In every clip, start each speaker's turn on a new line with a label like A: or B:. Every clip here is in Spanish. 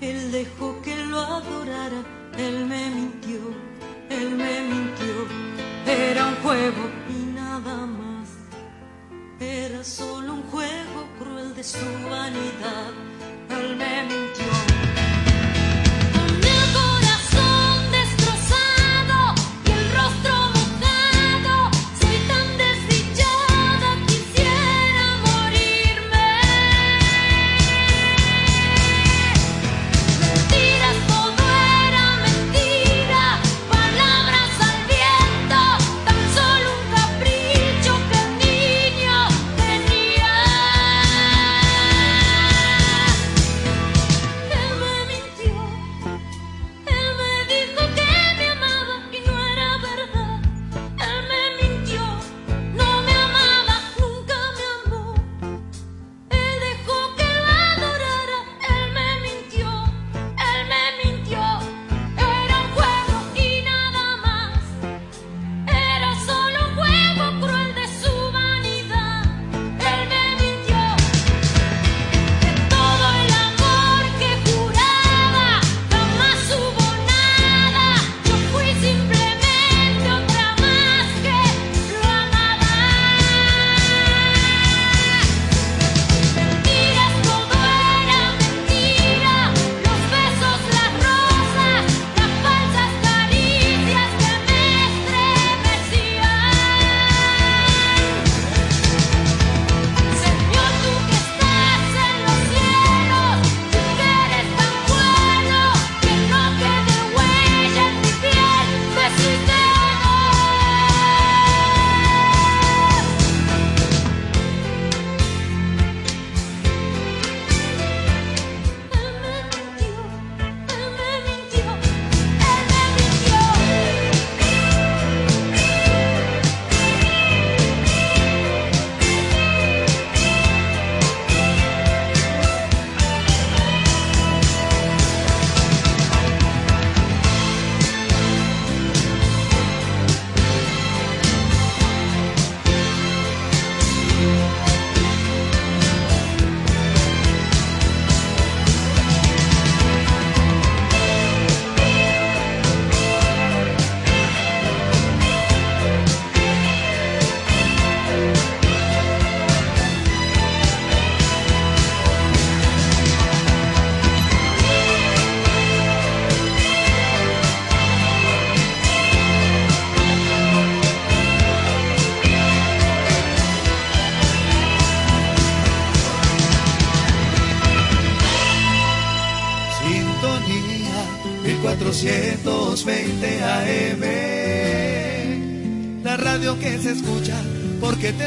A: Él dejó que lo adorara, él me mintió, él me mintió. Era un juego y nada más. Era solo un juego cruel de su vanidad. Él me mintió.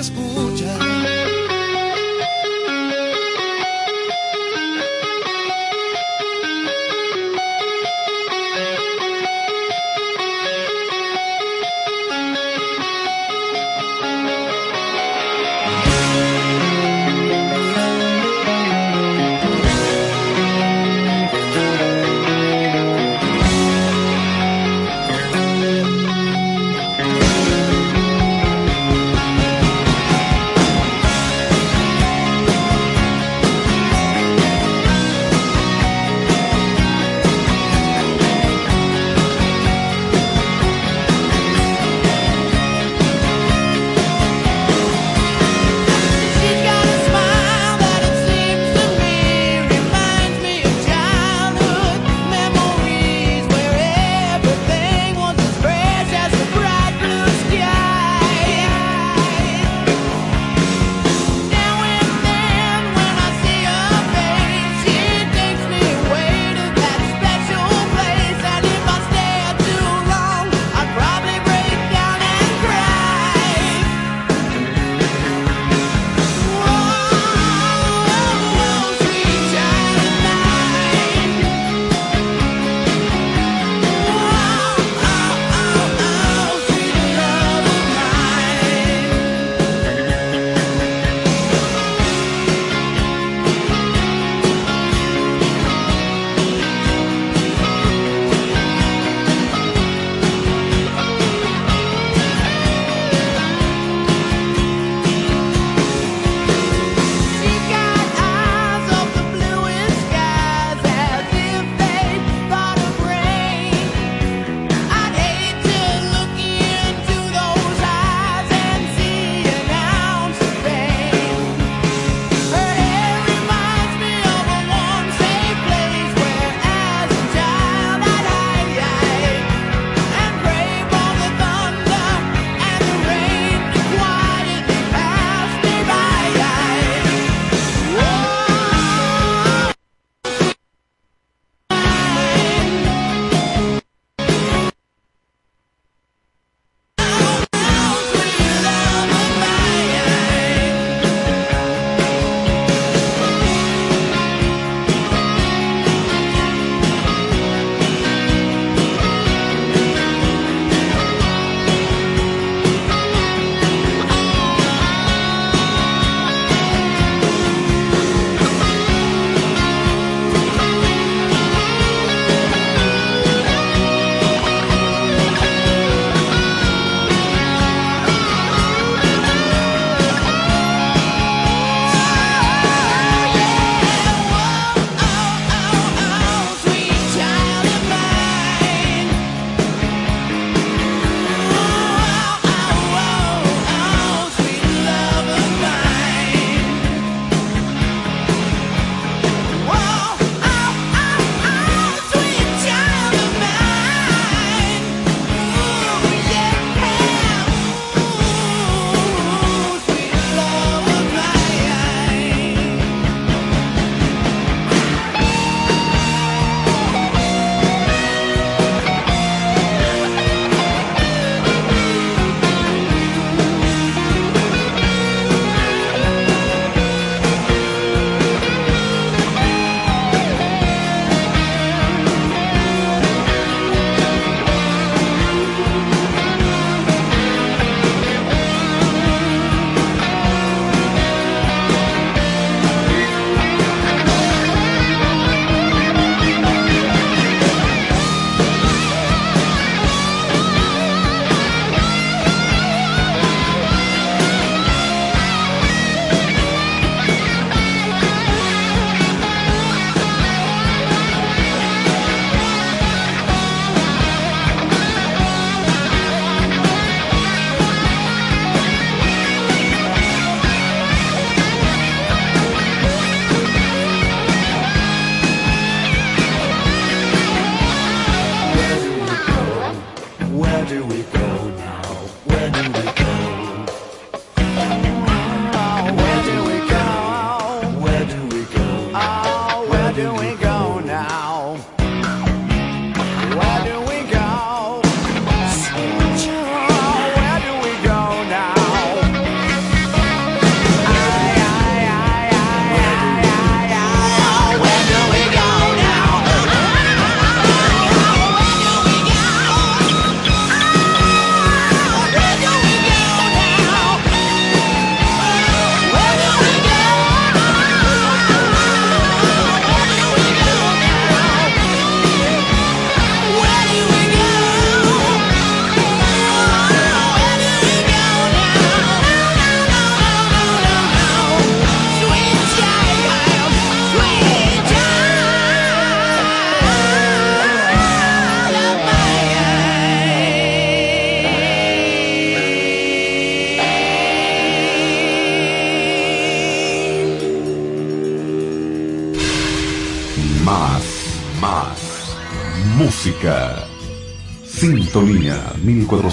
B: escuchar.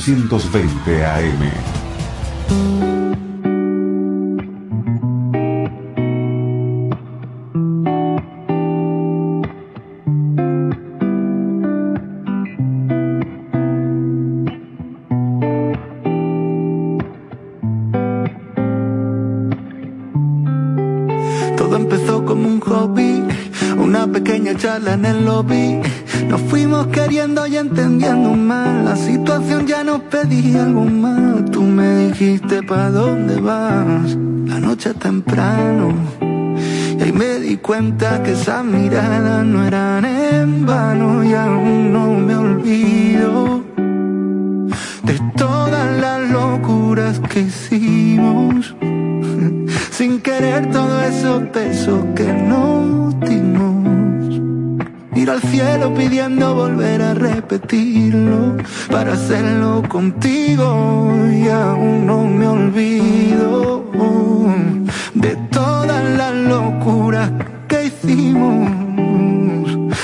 B: 1420 AM.
C: Pa' dónde vas. La noche temprano. Y ahí me di cuenta que esas miradas no eran en vano. Y aún no me olvido de todas las locuras que hicimos. Sin querer todos esos besos que nos dimos Miro al cielo pidiendo volver a repetirlo para hacerlo contigo y aún no me olvido de todas las locuras que hicimos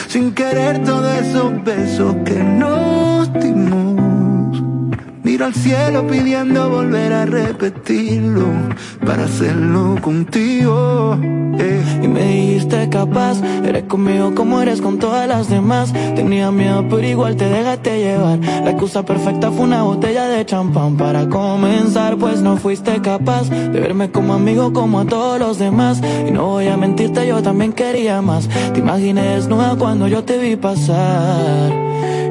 C: sin querer todos esos besos que nos dimos. Miro al cielo pidiendo volver a repetirlo para hacerlo contigo.
D: Eh. Y me dijiste capaz, eres conmigo como eres con todas las demás. Tenía miedo, pero igual te dejaste llevar. La excusa perfecta fue una botella de champán para comenzar, pues no fuiste capaz de verme como amigo como a todos los demás. Y no voy a mentirte, yo también quería más. Te imaginé desnuda cuando yo te vi pasar.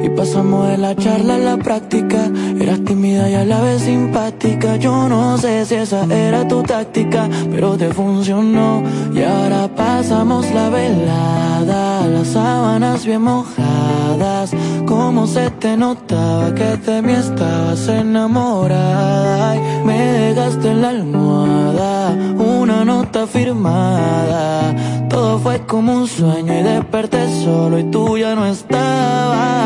D: Y pasamos de la charla a la práctica. Eras tímida y a la vez simpática. Yo no sé si esa era tu táctica, pero te funcionó. Y ahora pasamos la velada, las sábanas bien mojadas. Como se te notaba que de mí estabas enamorada. me dejaste en la almohada una nota firmada. Todo fue como un sueño y desperté solo y tú ya no estabas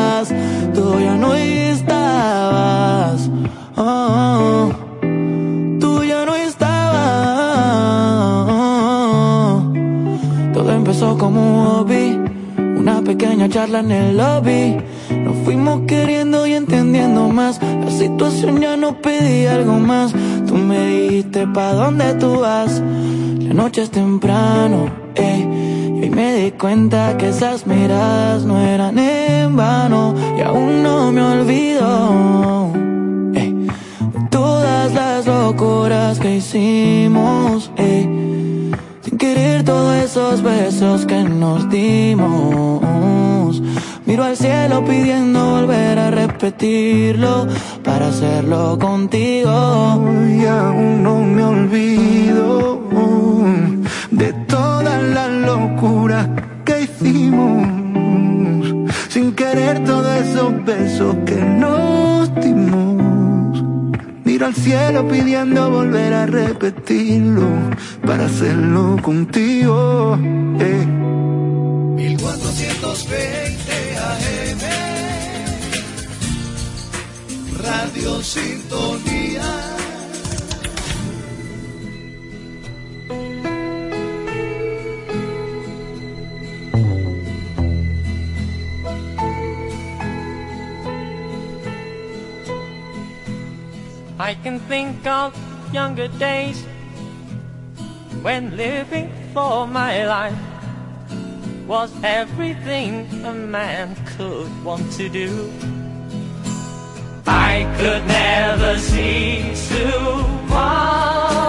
D: tú ya no estabas. Oh, tú ya no estabas. Todo empezó como un hobby, una pequeña charla en el lobby. Nos fuimos queriendo y entendiendo más. La situación ya no pedía algo más. Tú me dijiste pa' dónde tú vas. La noche es temprano, y me di cuenta que esas miradas no eran en vano y aún no me olvido eh, todas las locuras que hicimos. Sin querer todos esos besos que nos dimos. Miro al cielo pidiendo volver a repetirlo para hacerlo contigo.
C: Y aún no me olvido locuras que hicimos. Sin querer todos esos besos que nos dimos. Miro al cielo pidiendo volver a repetirlo para hacerlo contigo. Eh.
E: 1420 AM Radio Sintonía
F: I can think of younger days when living for my life was everything a man could want to do. I could never see tomorrow.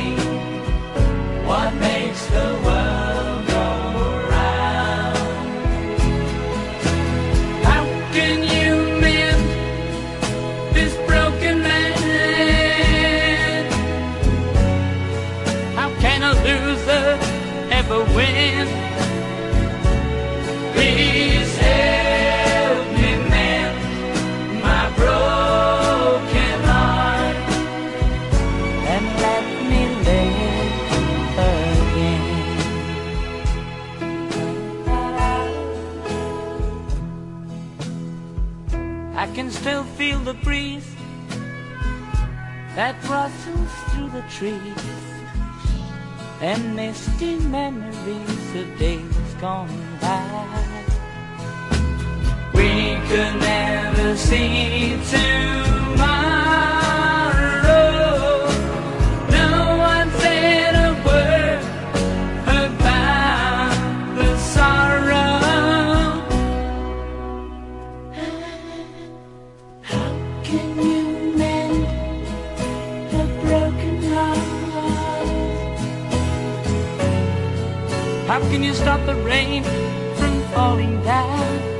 F: The
D: breeze that rustles through the trees and misty memories of days gone by.
F: We could never see too
D: much. can you
F: stop the rain from falling down?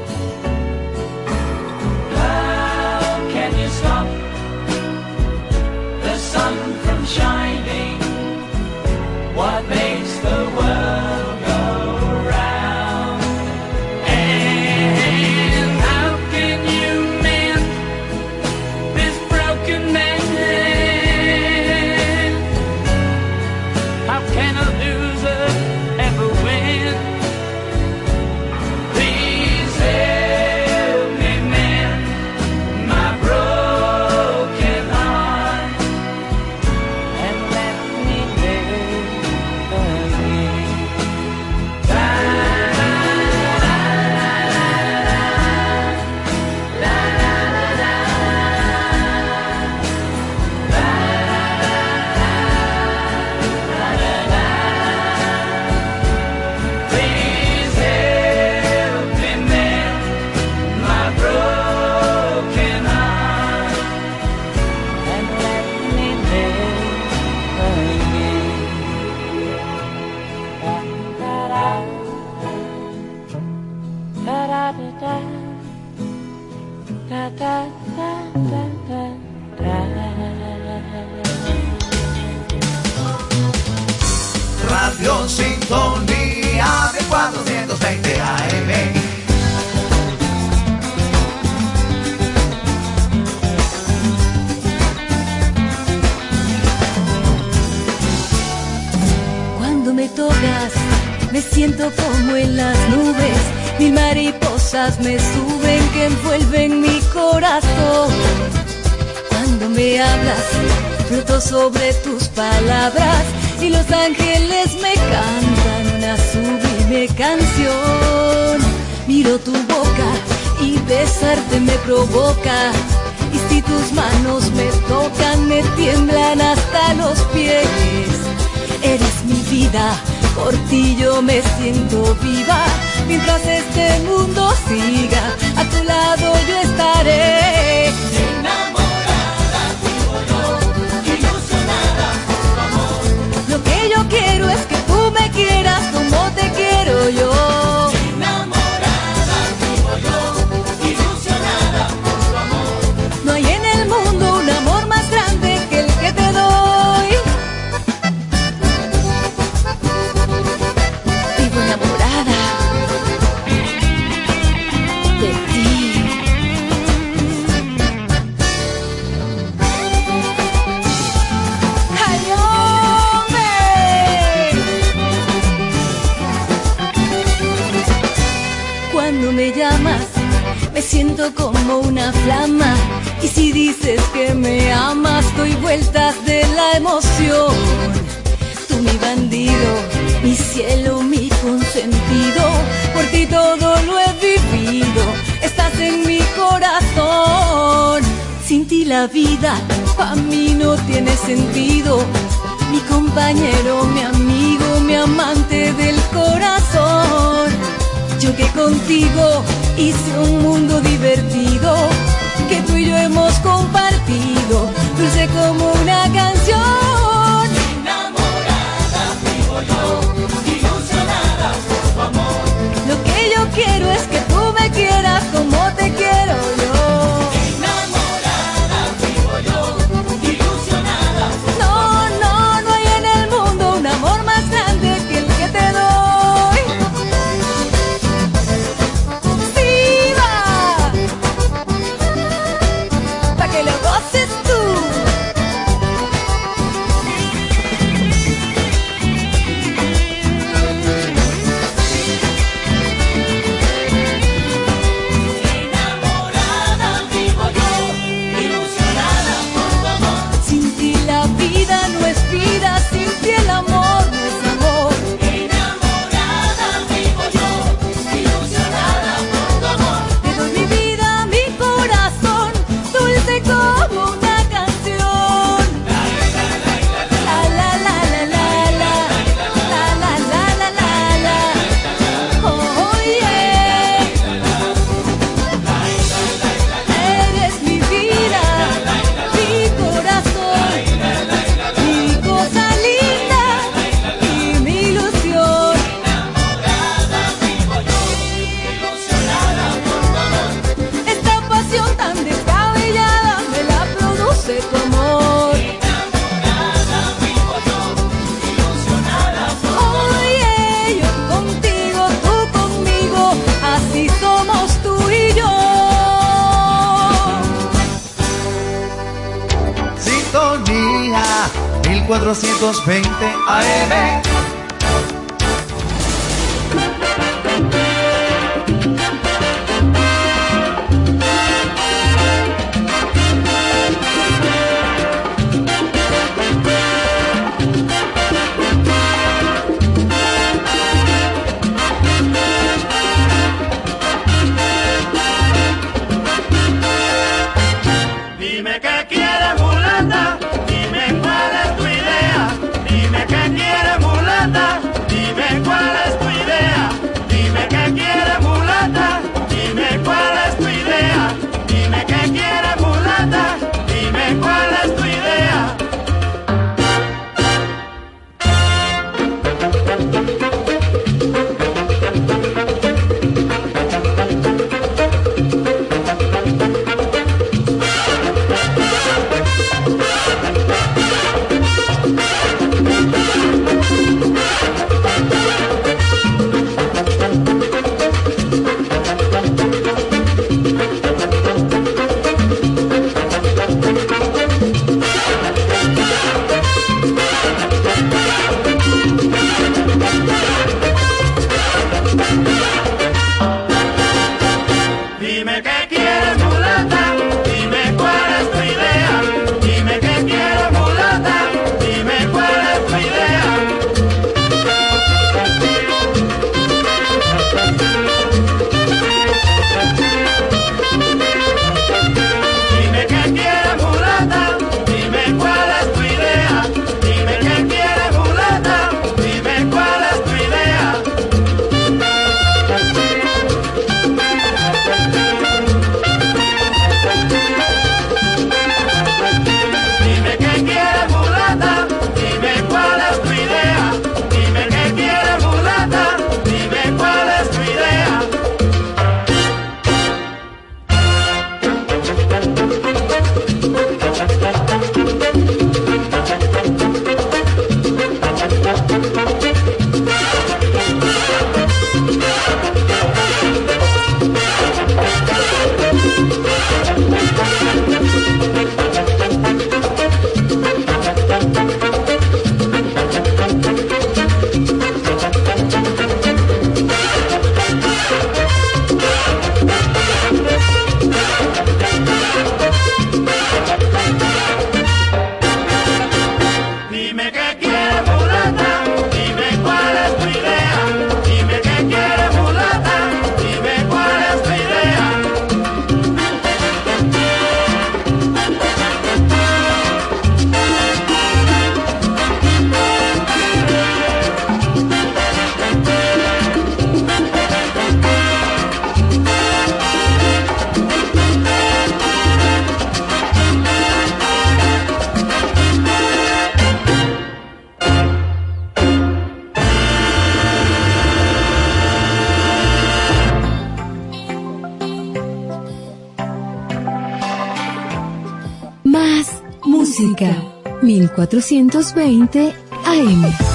E: 1420 AM.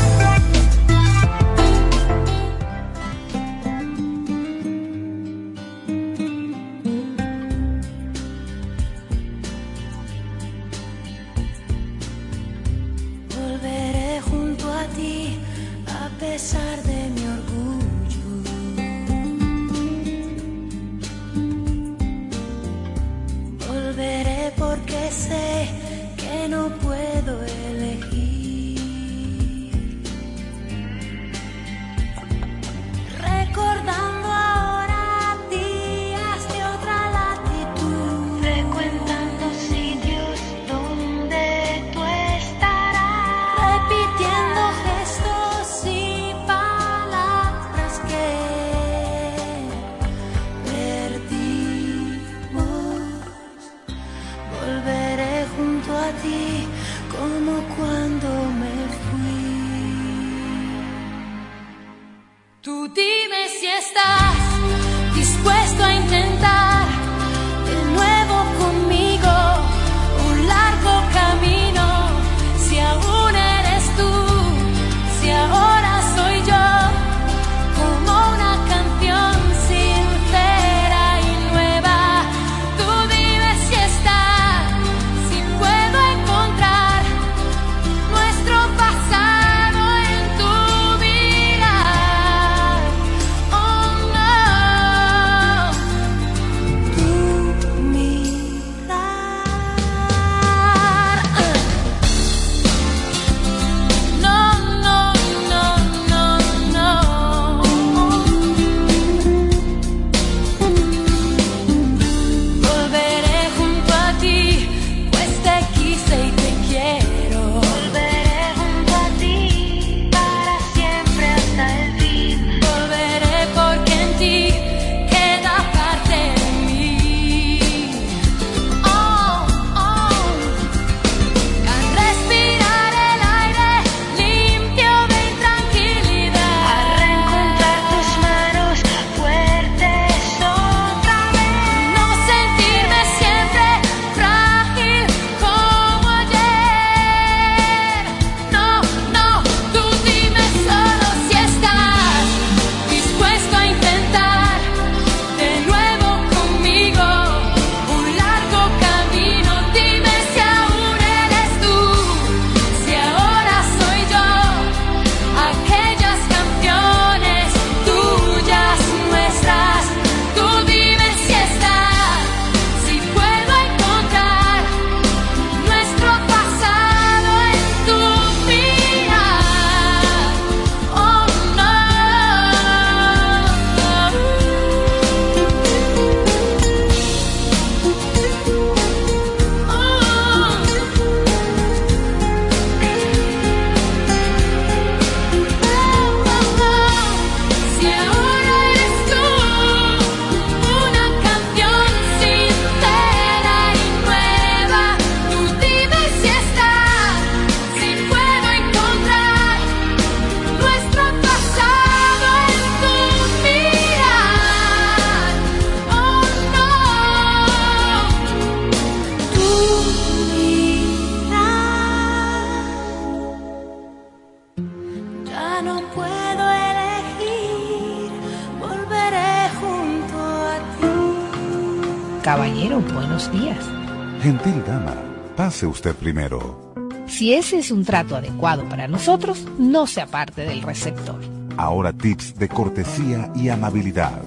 G: usted primero.
H: Si ese es un trato adecuado para nosotros, no se aparte del receptor.
G: Ahora tips de cortesía y amabilidad.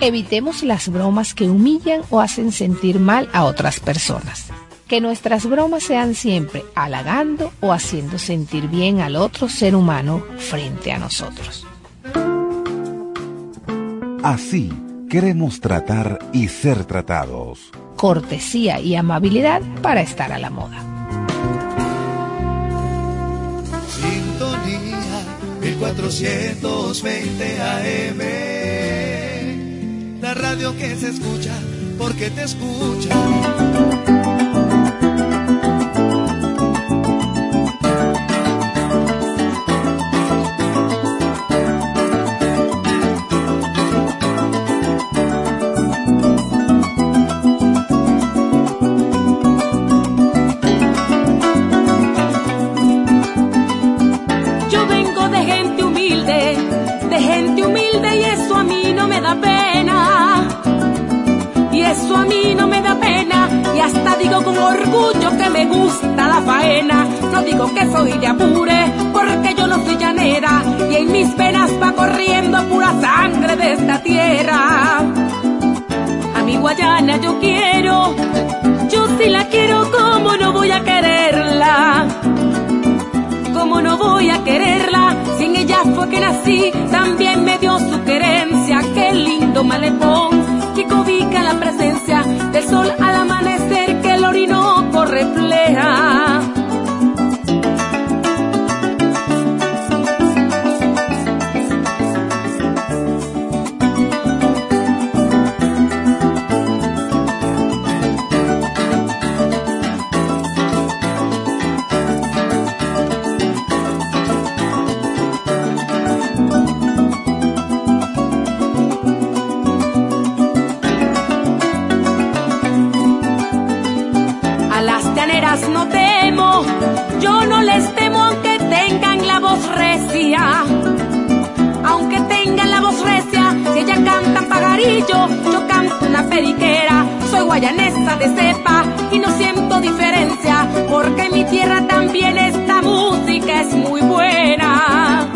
H: Evitemos las bromas que humillan o hacen sentir mal a otras personas. Que nuestras bromas sean siempre halagando o haciendo sentir bien al otro ser humano frente a nosotros.
G: Así queremos tratar y ser tratados
H: cortesía y amabilidad para estar a la moda.
E: Sintonía 1420 AM, la radio que se escucha porque te escucha.
I: Pena. Y eso a mí no me da pena. Y hasta digo con orgullo que me gusta la faena. No digo que soy de apure, porque yo no soy llanera. Y en mis venas va corriendo pura sangre de esta tierra. A mi Guayana yo quiero, yo sí la quiero, como no voy a quererla? ¿Cómo no voy a quererla? Si en ella fue que nací, también me dio su querencia. Lindo malecón que cobica la presencia del sol al amanecer que el orinoco refleja. Pagarillo, yo canto una periquera. Soy guayanesa de cepa y no siento diferencia, porque en mi tierra también esta música es muy buena.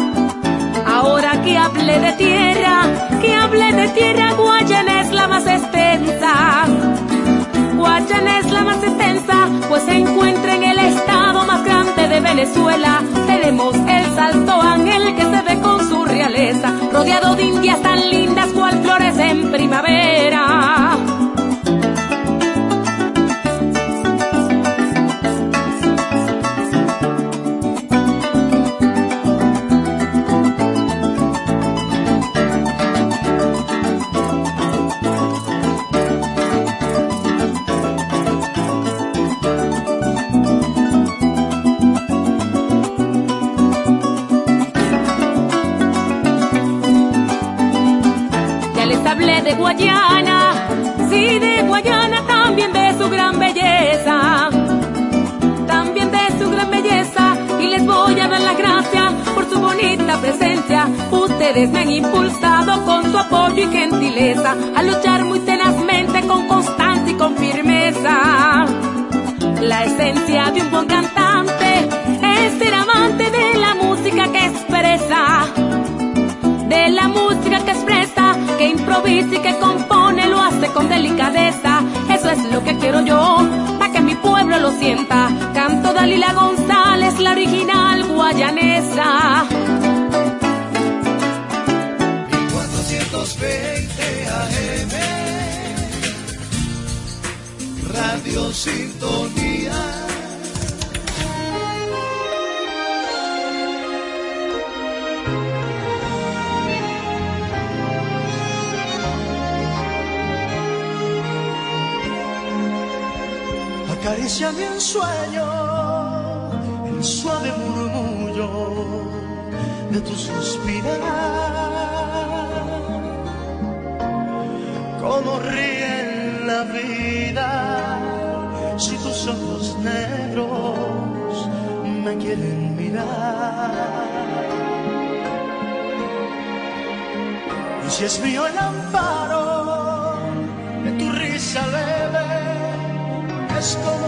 I: Ahora que hablé de tierra, que hablé de tierra, Guayana es la más extensa. Guayana es la más extensa, pues se encuentra en el estado más grande de Venezuela. Tenemos el Salto Ángel que se ve con su rodeado de indias tan lindas cual flores en primavera. Me han impulsado con su apoyo y gentileza a luchar muy tenazmente con constancia y con firmeza. La esencia de un buen cantante es ser amante de la música que expresa de la música que expresa, que improvisa y que compone, lo hace con delicadeza. Eso es lo que quiero yo, para que mi pueblo lo sienta. Canto Dalila González, la original guayanesa.
E: 420 AM Radio Sintonía
J: Acaricia mi sueño, el suave murmullo de tu suspirar. Como ríe en la vida si tus ojos negros me quieren mirar. Y si es mío el amparo de tu risa leve, es como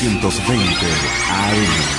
G: 1420 AM.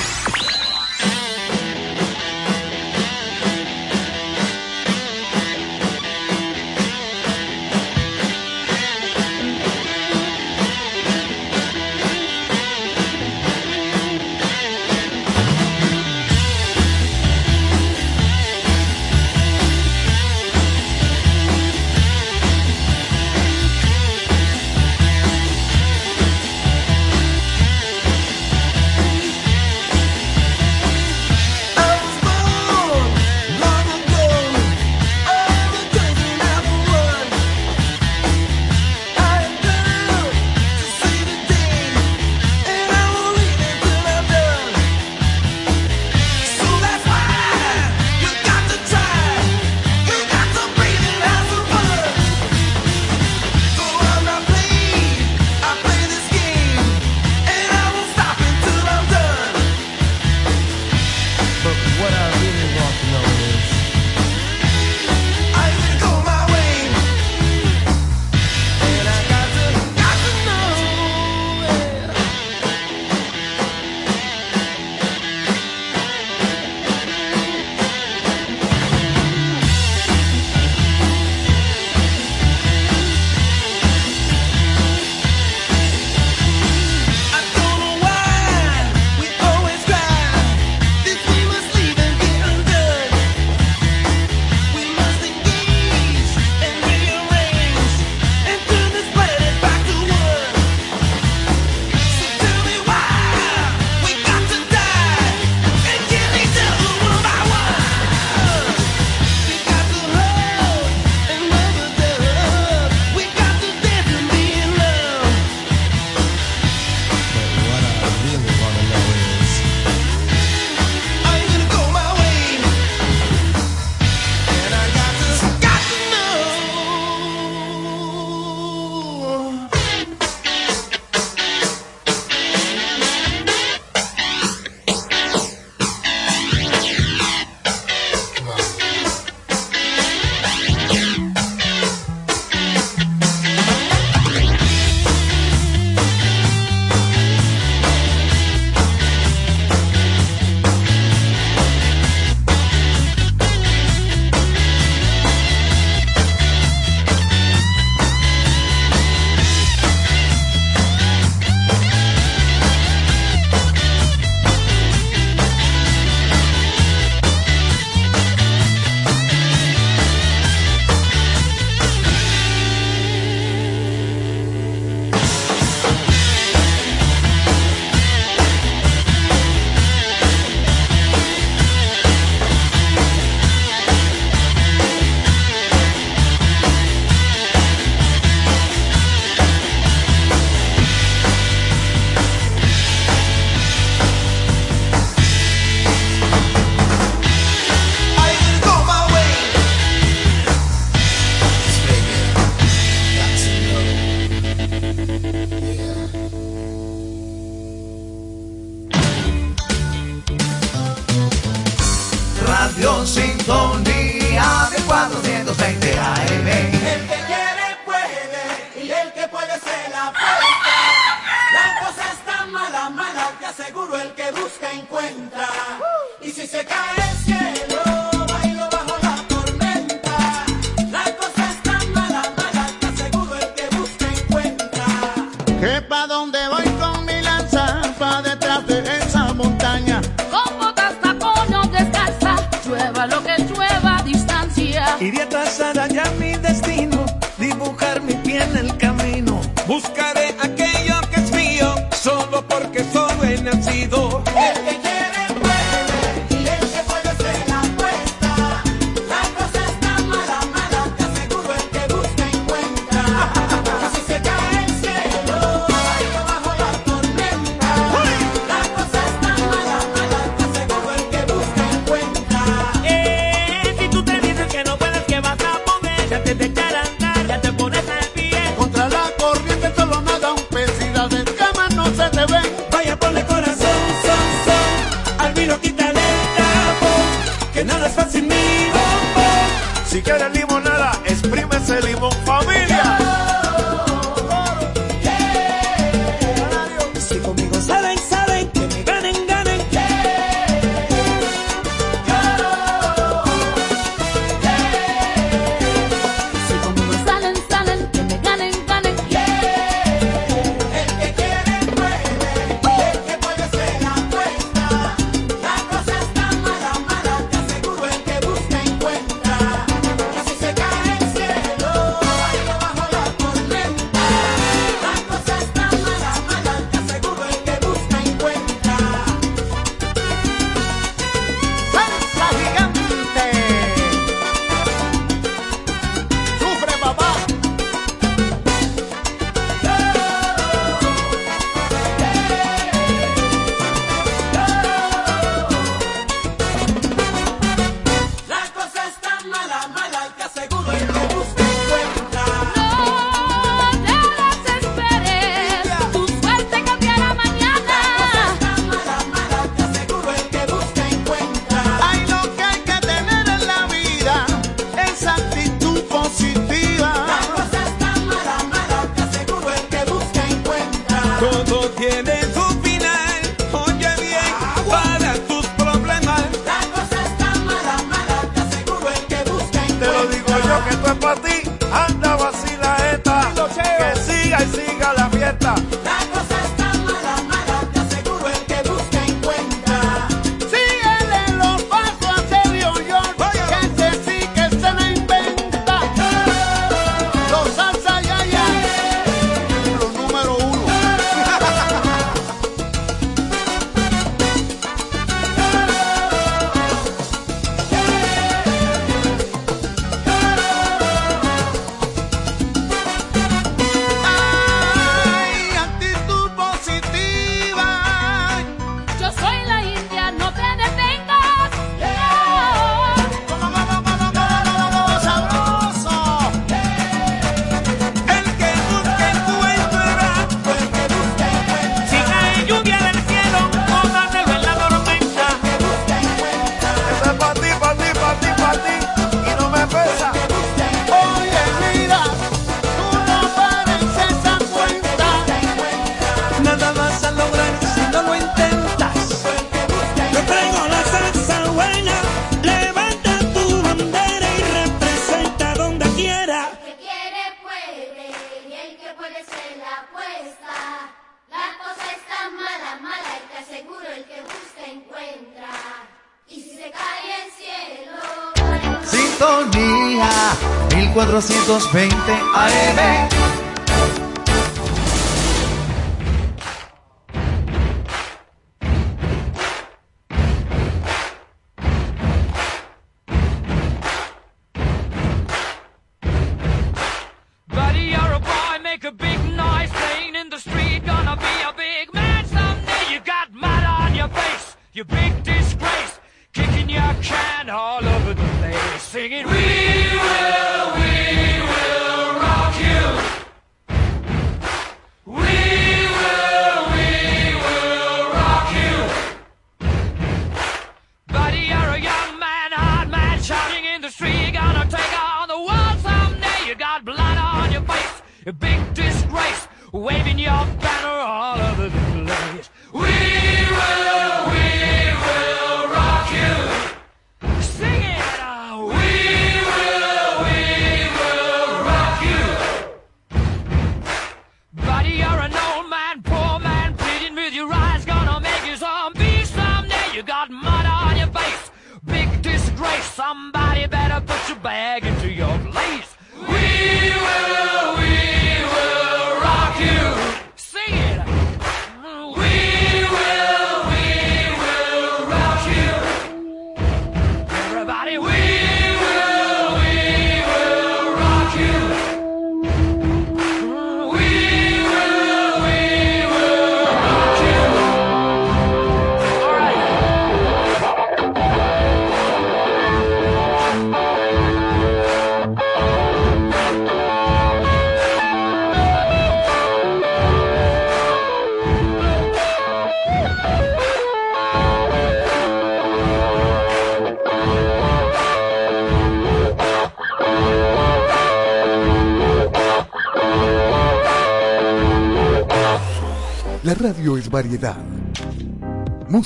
F: A
K: big disgrace, waving your banner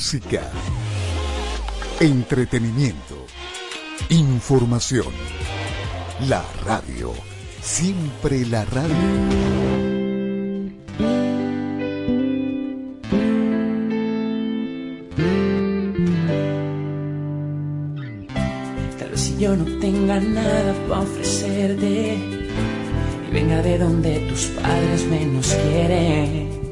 B: Música. Entretenimiento. Información. La radio. Siempre la radio.
L: Si yo no tenga nada para ofrecerte y venga de donde tus padres menos quieren.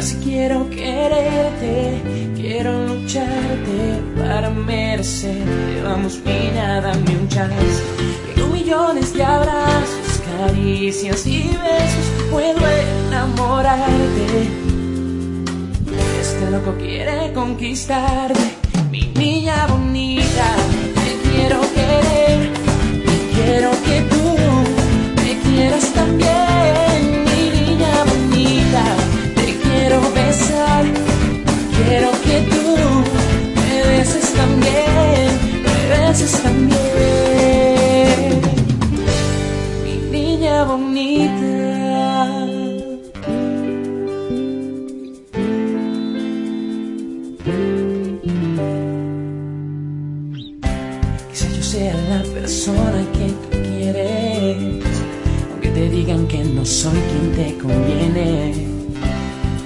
L: Si quiero quererte, quiero lucharte para merecerte. Vamos, niña, dame un chance. Con millones de abrazos, caricias y besos puedo enamorarte. Este loco quiere conquistarte, mi niña bonita. También, mi niña bonita. Quizá yo sea la persona que tú quieres, aunque te digan que no soy quien te conviene.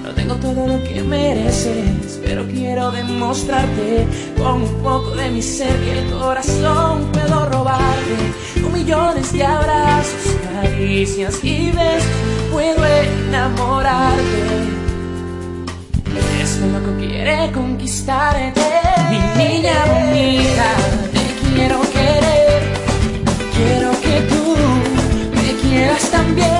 L: No tengo todo lo que mereces, pero quiero demostrarte con un poco de mi ser que el corazón puedo robarte. Con millones de abrazos, caricias y besos puedo enamorarte. Este loco quiere conquistarte. Mi niña bonita, te quiero querer. Quiero que tú me quieras también.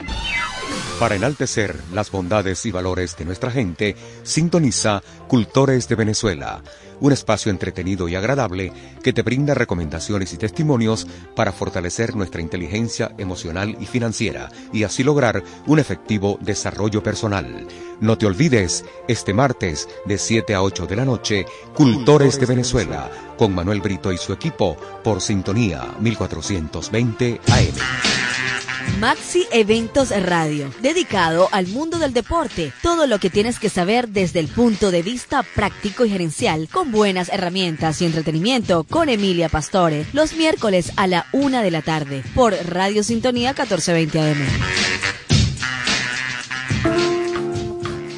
M: Para enaltecer las bondades y valores de nuestra gente, sintoniza Cultores de Venezuela, un espacio entretenido y agradable que te brinda recomendaciones y testimonios para fortalecer nuestra inteligencia emocional y financiera y así lograr un efectivo desarrollo personal. No te olvides, este martes de 7 a 8 de la noche, Cultores de Venezuela, con Manuel Brito y su equipo por Sintonía 1420 AM.
N: Maxi Eventos Radio, dedicado al mundo del deporte. Todo lo que tienes que saber desde el punto de vista práctico y gerencial, con buenas herramientas y entretenimiento, con Emilia Pastore, los miércoles a la una de la tarde, por Radio Sintonía 1420 AM.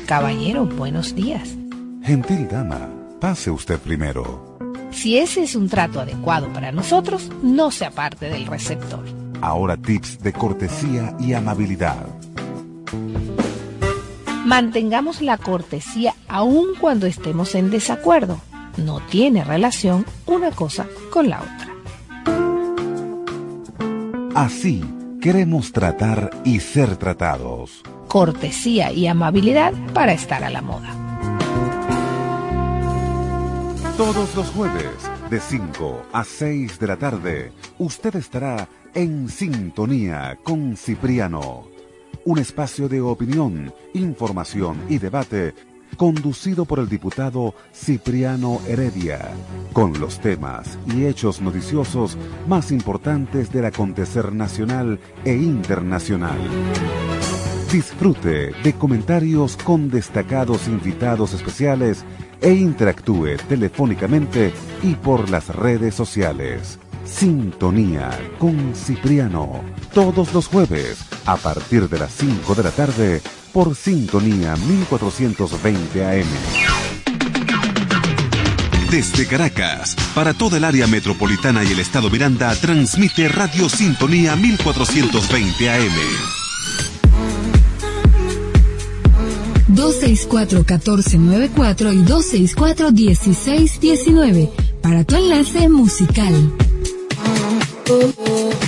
H: Caballero, buenos días.
G: Gentil dama, pase usted primero.
H: Si ese es un trato adecuado para nosotros, no se aparte del receptor.
G: Ahora tips de cortesía y amabilidad.
H: Mantengamos la cortesía aun cuando estemos en desacuerdo. No tiene relación una cosa con la otra.
G: Así queremos tratar y ser tratados.
H: Cortesía y amabilidad para estar a la moda.
G: Todos los jueves, de 5 a 6 de la tarde, usted estará en sintonía con Cipriano. Un espacio de opinión, información y debate conducido por el diputado Cipriano Heredia, con los temas y hechos noticiosos más importantes del acontecer nacional e internacional. Disfrute de comentarios con destacados invitados especiales e interactúe telefónicamente y por las redes sociales. Sintonía con Cipriano, todos los jueves a partir de las 5 de la tarde por Sintonía 1420 AM.
O: Desde Caracas, para toda el área metropolitana y el estado Miranda, transmite Radio Sintonía 1420 AM.
P: 264-1494 y 264-1619 para tu enlace musical. Oh, oh. oh.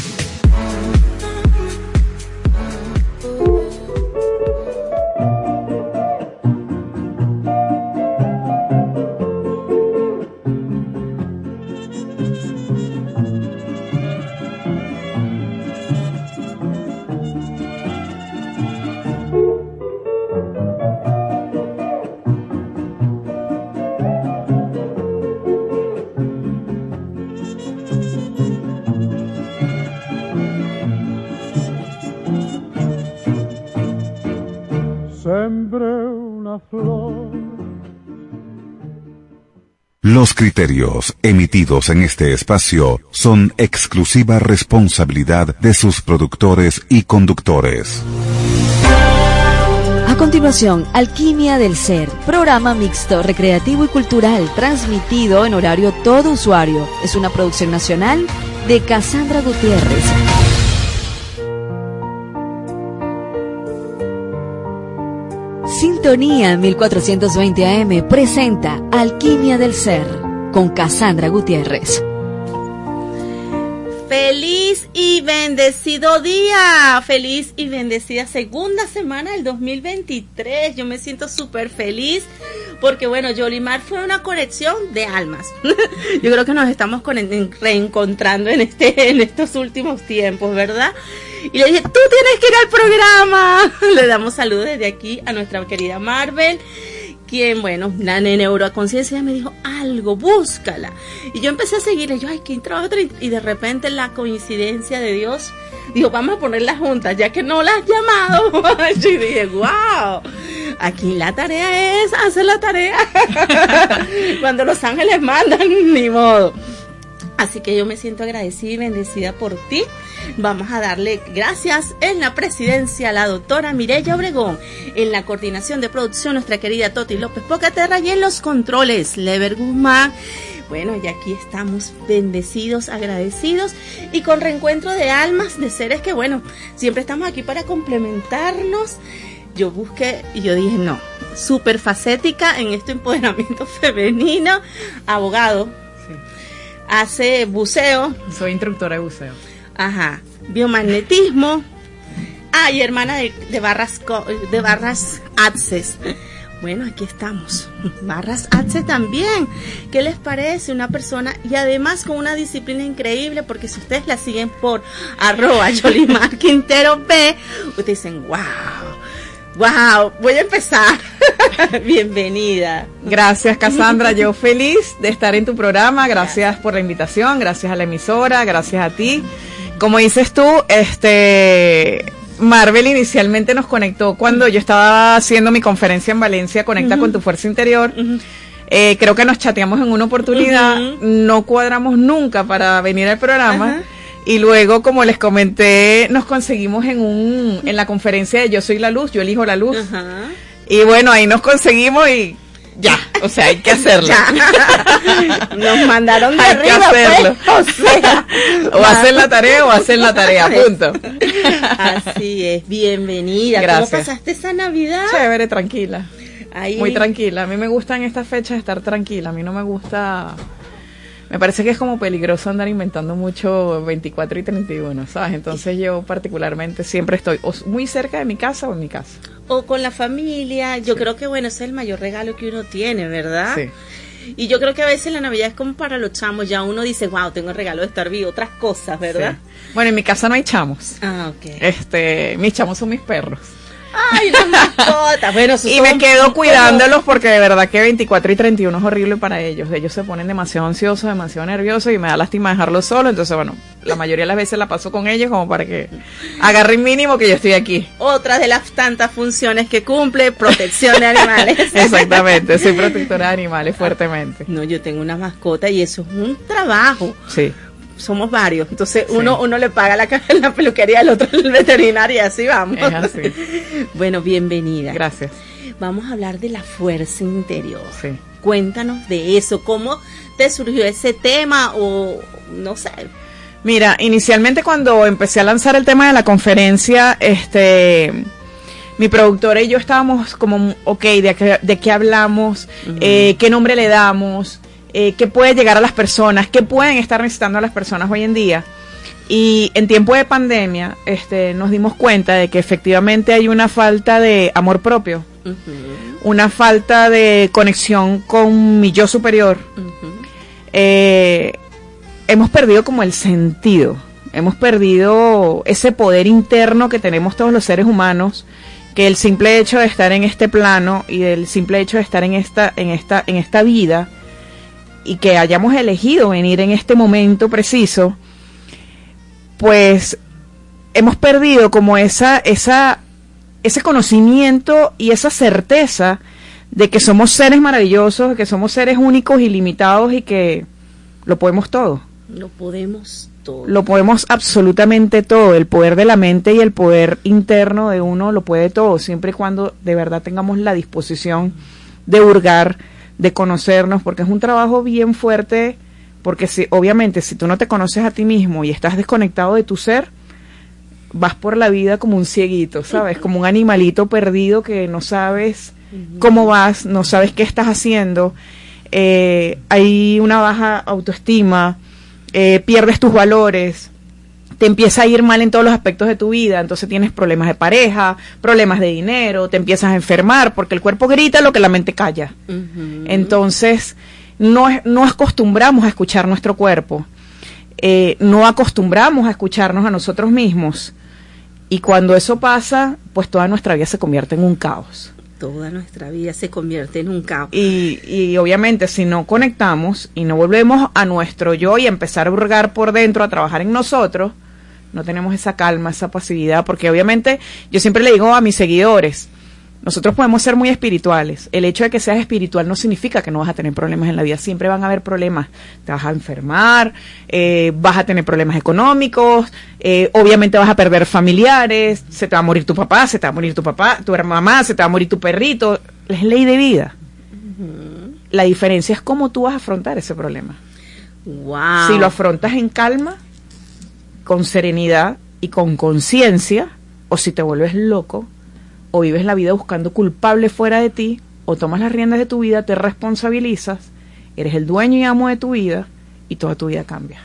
Q: Sembré una flor.
G: Los criterios emitidos en este espacio son exclusiva responsabilidad de sus productores y conductores.
N: A continuación, Alquimia del Ser, programa mixto, recreativo y cultural, transmitido en horario todo usuario. Es una producción nacional de Cassandra Gutiérrez. Sintonía 1420 AM presenta Alquimia del Ser con Cassandra Gutiérrez.
R: Feliz y bendecido día, feliz y bendecida segunda semana del 2023. Yo me siento súper feliz porque bueno, Yolimar fue una conexión de almas. Yo creo que nos estamos con- reencontrando en este en estos últimos tiempos, ¿verdad? Y le dije, tú tienes que ir al programa. Le damos saludos desde aquí a nuestra querida Marvel bueno, la neuroconciencia me dijo algo, búscala. Y yo empecé a seguirle, yo, ay, ¿quién trabaja? Y de repente la coincidencia de Dios, dijo, vamos a ponerla juntas, ya que no la has llamado. yo dije, wow, aquí la tarea es hacer la tarea. Cuando los ángeles mandan, ni modo. Así que yo me siento agradecida y bendecida por ti. Vamos a darle gracias en la presidencia a la doctora Mireya Obregón, en la coordinación de producción nuestra querida Toti López Pocaterra y en los controles Lever Guzmán. Bueno, y aquí estamos bendecidos, agradecidos y con reencuentro de almas, de seres que, bueno, siempre estamos aquí para complementarnos. Yo busqué y yo dije, no, súper facética en este empoderamiento femenino, abogado, hace buceo.
S: Soy instructora de buceo.
R: Ajá. Biomagnetismo. Ah, y hermana de, de Barras de Barras Access. Bueno, aquí estamos. Barras Access también. ¿Qué les parece? Una persona y además con una disciplina increíble porque si ustedes la siguen por arroba Yolimar Quintero P, ustedes dicen, wow, wow, voy a empezar. Bienvenida.
S: Gracias, Cassandra. Yo feliz de estar en tu programa. Gracias por la invitación, gracias a la emisora, gracias a ti. Como dices tú, este Marvel inicialmente nos conectó cuando yo estaba haciendo mi conferencia en Valencia, Conecta con tu fuerza interior. Eh, creo que nos chateamos en una oportunidad, no cuadramos nunca para venir al programa. Y luego, como les comenté, nos conseguimos en un en la conferencia de Yo soy la luz, yo elijo la luz. Y bueno, ahí nos conseguimos y ya, o sea, hay que hacerlo.
R: Nos mandaron de
S: Hay que
R: arriba,
S: hacerlo.
R: pues, o sea,
S: o hacer la tarea o hacer la tarea, punto.
R: Así es, bienvenida.
S: Gracias.
R: ¿Cómo pasaste esa Navidad?
S: Chévere, tranquila.
R: Ahí.
S: Muy tranquila. A mí me gusta en estas fechas estar tranquila. A mí no me gusta. Me parece que es como peligroso andar inventando mucho 24 y 31, ¿sabes? Entonces yo particularmente siempre estoy o muy cerca de mi casa o en mi casa.
R: O con la familia. Yo creo que, bueno, ese es el mayor regalo que uno tiene, ¿verdad?
S: Sí.
R: Y yo creo que a veces la Navidad es como para los chamos. Ya uno dice, wow, tengo el regalo de estar vivo. Otras cosas, ¿verdad?
S: Sí. Bueno, en mi casa no hay chamos.
R: Ah, ok.
S: Este, mis chamos son mis perros.
R: Ay, las mascotas. Bueno,
S: Y me quedo cuidándolos porque de verdad que 24 y 31 es horrible para ellos. Ellos se ponen demasiado ansiosos, demasiado nerviosos y me da lástima dejarlos solos. Entonces, bueno, la mayoría de las veces la paso con ellos como para que agarren mínimo que yo estoy aquí.
R: Otra de las tantas funciones que cumple, protección de animales.
S: Exactamente, soy protectora de animales fuertemente.
R: No, yo tengo una mascota y eso es un trabajo.
S: Sí.
R: Somos varios. Entonces, uno, uno le paga la, la peluquería, el otro el veterinario y así vamos.
S: Es así.
R: Bueno, bienvenida.
S: Gracias.
R: Vamos a hablar de la fuerza interior.
S: Sí.
R: Cuéntanos de eso. ¿Cómo te surgió ese tema? O no sé.
S: Mira, inicialmente cuando empecé a lanzar el tema de la conferencia, este, mi productora y yo estábamos como, ok, ¿de qué, de qué hablamos? Eh, ¿Qué nombre le damos? Eh, ¿Qué puede llegar a las personas? ¿Qué pueden estar necesitando las personas hoy en día? Y en tiempo de pandemia, este, nos dimos cuenta de que efectivamente hay una falta de amor propio, una falta de conexión con mi yo superior. Eh, hemos perdido como el sentido, hemos perdido ese poder interno que tenemos todos los seres humanos, que el simple hecho de estar en este plano y el simple hecho de estar en esta, en esta, en esta vida y que hayamos elegido venir en este momento preciso, pues hemos perdido como esa, esa, ese conocimiento y esa certeza de que somos seres maravillosos, de que somos seres únicos y limitados y que lo podemos todo.
R: Lo podemos todo.
S: Lo podemos absolutamente todo. El poder de la mente y el poder interno de uno lo puede todo, siempre y cuando de verdad tengamos la disposición de hurgar, de conocernos, porque es un trabajo bien fuerte, porque si, obviamente si tú no te conoces a ti mismo y estás desconectado de tu ser, vas por la vida como un cieguito, ¿sabes? Como un animalito perdido que no sabes cómo vas, no sabes qué estás haciendo, eh, hay una baja autoestima, eh, pierdes tus valores, te empieza a ir mal en todos los aspectos de tu vida, entonces tienes problemas de pareja, problemas de dinero, te empiezas a enfermar porque el cuerpo grita lo que la mente calla. Entonces, no, no acostumbramos a escuchar nuestro cuerpo, eh, no acostumbramos a escucharnos a nosotros mismos. Y cuando eso pasa, pues toda nuestra vida se convierte en un caos.
R: Toda nuestra vida se convierte en un caos.
S: Y, y obviamente si no conectamos y no volvemos a nuestro yo y empezar a hurgar por dentro, a trabajar en nosotros, no tenemos esa calma, esa pasividad, porque obviamente yo siempre le digo a mis seguidores, nosotros podemos ser muy espirituales. El hecho de que seas espiritual no significa que no vas a tener problemas en la vida. Siempre van a haber problemas. Te vas a enfermar, eh, vas a tener problemas económicos, eh, obviamente vas a perder familiares, se te va a morir tu papá, se te va a morir tu papá, tu mamá, se te va a morir tu perrito. Es ley de vida. La diferencia es cómo tú vas a afrontar ese problema.
R: Wow.
S: Si lo afrontas en calma, con serenidad y con conciencia, o si te vuelves loco, o vives la vida buscando culpables fuera de ti, o tomas las riendas de tu vida, te responsabilizas, eres el dueño y amo de tu vida, y toda tu vida cambia.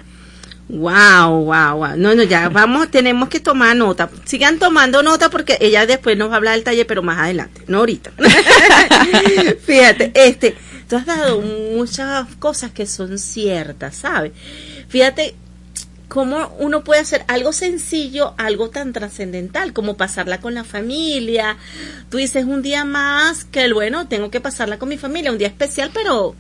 R: Wow, wow, wow. No, no, ya vamos, tenemos que tomar nota. Sigan tomando nota porque ella después nos va a hablar del taller, pero más adelante, no ahorita. Fíjate, este, tú has dado muchas cosas que son ciertas, ¿sabes? Fíjate cómo uno puede hacer algo sencillo, algo tan trascendental como pasarla con la familia. Tú dices un día más que bueno, tengo que pasarla con mi familia, un día especial, pero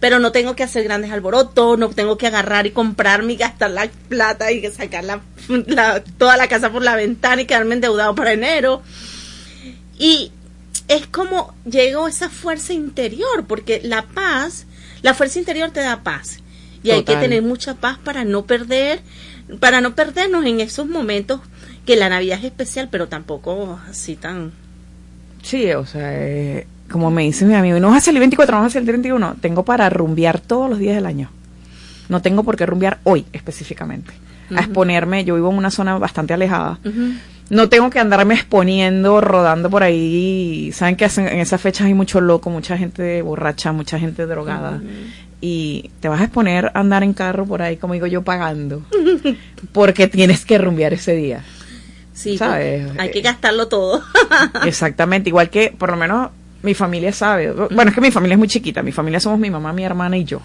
R: pero no tengo que hacer grandes alborotos, no tengo que agarrar y comprarme y gastar la plata y sacar la, la- toda la casa por la ventana y quedarme endeudado para enero. Y es como llegó esa fuerza interior, porque la paz, la fuerza interior te da paz. Y hay que tener mucha paz para no perder, para no perdernos en esos momentos que la Navidad es especial, pero tampoco así tan...
S: Sí, o sea, eh, como me dice mi amigo, no vas a salir 24, no vas a salir 31. Tengo para rumbear todos los días del año. No tengo por qué rumbear hoy específicamente. A exponerme, yo vivo en una zona bastante alejada. No tengo que andarme exponiendo, rodando por ahí. Saben que hacen- en esas fechas hay mucho loco, mucha gente borracha, mucha gente drogada. Y te vas a exponer a andar en carro por ahí, como digo yo, pagando. Porque tienes que rumbear ese día.
R: Sí,
S: ¿Sabes?
R: hay que gastarlo todo.
S: Exactamente, igual que por lo menos mi familia sabe. Bueno, es que mi familia es muy chiquita. Mi familia somos mi mamá, mi hermana y yo.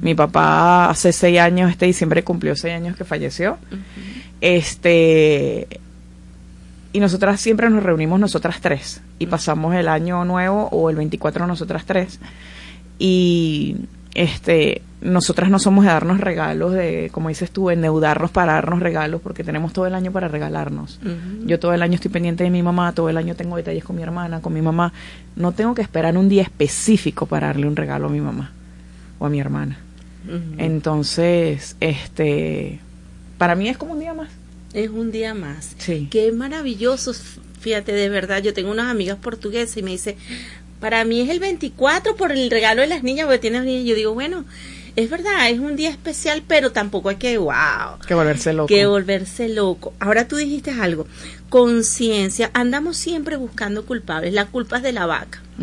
S: Mi papá hace seis años, este diciembre cumplió seis años que falleció. Este. Y nosotras siempre nos reunimos nosotras tres. Y pasamos el año nuevo o el 24 nosotras tres. Y este nosotras no somos de darnos regalos, de, como dices tú, endeudarnos para darnos regalos, porque tenemos todo el año para regalarnos. Yo todo el año estoy pendiente de mi mamá, todo el año tengo detalles con mi hermana, con mi mamá. No tengo que esperar un día específico para darle un regalo a mi mamá o a mi hermana. Entonces, este, para mí es como un día más.
R: Es un día más.
S: Sí.
R: Qué maravilloso. Fíjate, de verdad, yo tengo unas amigas portuguesas y me dice, para mí es el 24 por el regalo de las niñas, porque tienes niñas. Yo digo, bueno, es verdad, es un día especial, pero tampoco hay que, wow,
S: Que volverse loco.
R: que volverse loco. Ahora tú dijiste algo, conciencia, andamos siempre buscando culpables, la culpa es de la vaca.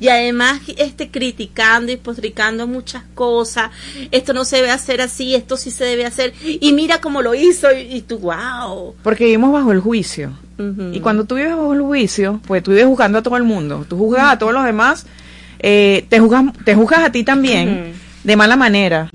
R: y además este criticando y postricando muchas cosas, esto no se debe hacer así, esto sí se debe hacer, y mira cómo lo hizo, y, y tú, wow.
S: Porque vivimos bajo el juicio. Y cuando tú vives bajo el juicio, pues tú vives juzgando a todo el mundo. Tú juzgas a todos los demás, eh, te, juzgas, te juzgas a ti también de mala manera.